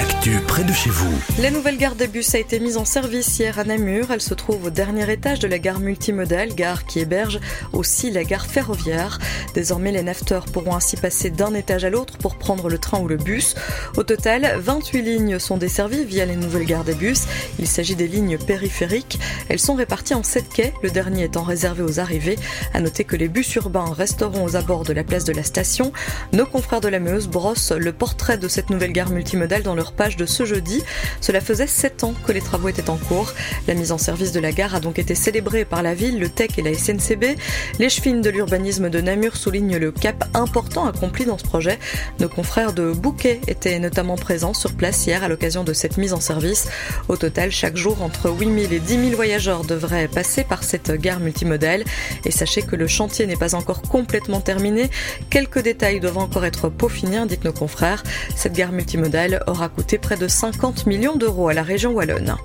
De. La nouvelle gare des bus a été mise en service hier à Namur. Elle se trouve au dernier étage de la gare multimodale, gare qui héberge aussi la gare ferroviaire. Désormais, les nafteurs pourront ainsi passer d'un étage à l'autre pour prendre le train ou le bus. Au total, 28 lignes sont desservies via les nouvelles gares des bus. Il s'agit des lignes périphériques. Elles sont réparties en 7 quais, le dernier étant réservé aux arrivées. À noter que les bus urbains resteront aux abords de la place de la station. Nos confrères de la Meuse brossent le portrait de cette nouvelle gare multimodale dans leur page de ce jeudi. Cela faisait 7 ans que les travaux étaient en cours. La mise en service de la gare a donc été célébrée par la ville, le TEC et la SNCB. Les chevines de l'urbanisme de Namur soulignent le cap important accompli dans ce projet. Nos confrères de Bouquet étaient notamment présents sur place hier à l'occasion de cette mise en service. Au total, chaque jour, entre 8000 et 10 000 voyageurs devraient passer par cette gare multimodale. Et sachez que le chantier n'est pas encore complètement terminé. Quelques détails doivent encore être peaufinés, indiquent nos confrères. Cette gare multimodale aura coûté près de 50 millions d'euros à la région wallonne.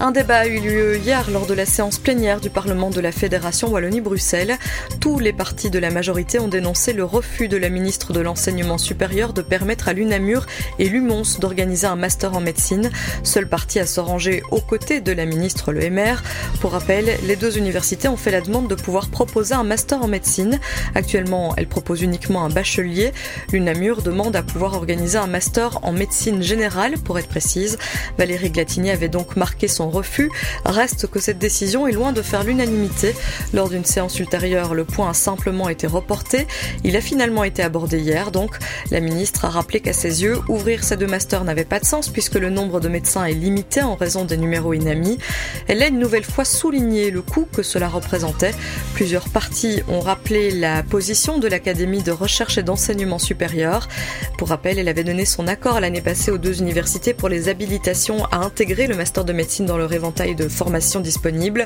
Un débat a eu lieu hier lors de la séance plénière du Parlement de la Fédération Wallonie-Bruxelles. Tous les partis de la majorité ont dénoncé le refus de la ministre de l'Enseignement supérieur de permettre à l'UNAMUR et l'UMONS d'organiser un master en médecine. Seul parti à se ranger aux côtés de la ministre, le MR. Pour rappel, les deux universités ont fait la demande de pouvoir proposer un master en médecine. Actuellement, elles proposent uniquement un bachelier. L'UNAMUR demande à pouvoir organiser un master en médecine générale, pour être précise. Valérie Glatini avait donc marqué son refus. Reste que cette décision est loin de faire l'unanimité. Lors d'une séance ultérieure, le point a simplement été reporté. Il a finalement été abordé hier, donc la ministre a rappelé qu'à ses yeux, ouvrir ces deux masters n'avait pas de sens puisque le nombre de médecins est limité en raison des numéros inamis. Elle a une nouvelle fois souligné le coût que cela représentait. Plusieurs partis ont rappelé la position de l'Académie de recherche et d'enseignement supérieur. Pour rappel, elle avait donné son accord l'année passée aux deux universités pour les habilitations à intégrer le master de médecine dans dans leur éventail de formations disponibles.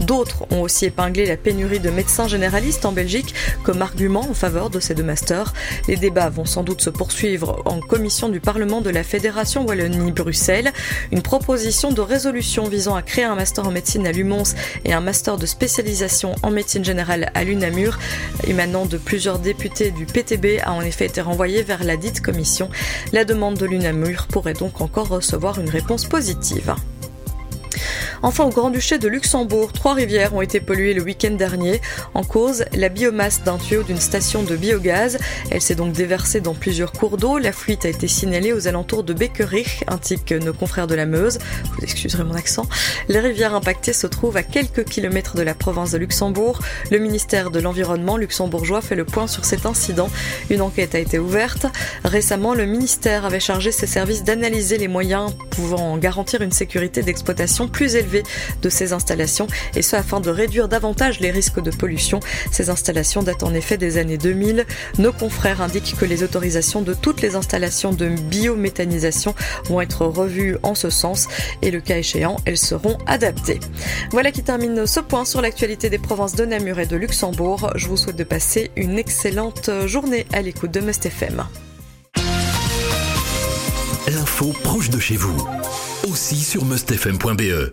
D'autres ont aussi épinglé la pénurie de médecins généralistes en Belgique comme argument en faveur de ces deux masters. Les débats vont sans doute se poursuivre en commission du Parlement de la Fédération Wallonie-Bruxelles. Une proposition de résolution visant à créer un master en médecine à l'UMONS et un master de spécialisation en médecine générale à l'UNAMUR, émanant de plusieurs députés du PTB, a en effet été renvoyée vers la dite commission. La demande de l'UNAMUR pourrait donc encore recevoir une réponse positive. Enfin, au Grand-Duché de Luxembourg, trois rivières ont été polluées le week-end dernier. En cause, la biomasse d'un tuyau d'une station de biogaz. Elle s'est donc déversée dans plusieurs cours d'eau. La fuite a été signalée aux alentours de Beckerich, que nos confrères de la Meuse. Vous excuserez mon accent. Les rivières impactées se trouvent à quelques kilomètres de la province de Luxembourg. Le ministère de l'Environnement luxembourgeois fait le point sur cet incident. Une enquête a été ouverte. Récemment, le ministère avait chargé ses services d'analyser les moyens pouvant garantir une sécurité d'exploitation plus de ces installations et ce afin de réduire davantage les risques de pollution. Ces installations datent en effet des années 2000. Nos confrères indiquent que les autorisations de toutes les installations de biométhanisation vont être revues en ce sens et le cas échéant, elles seront adaptées. Voilà qui termine ce point sur l'actualité des provinces de Namur et de Luxembourg. Je vous souhaite de passer une excellente journée à l'écoute de Must FM. L'info proche de chez vous, aussi sur mustfm.be.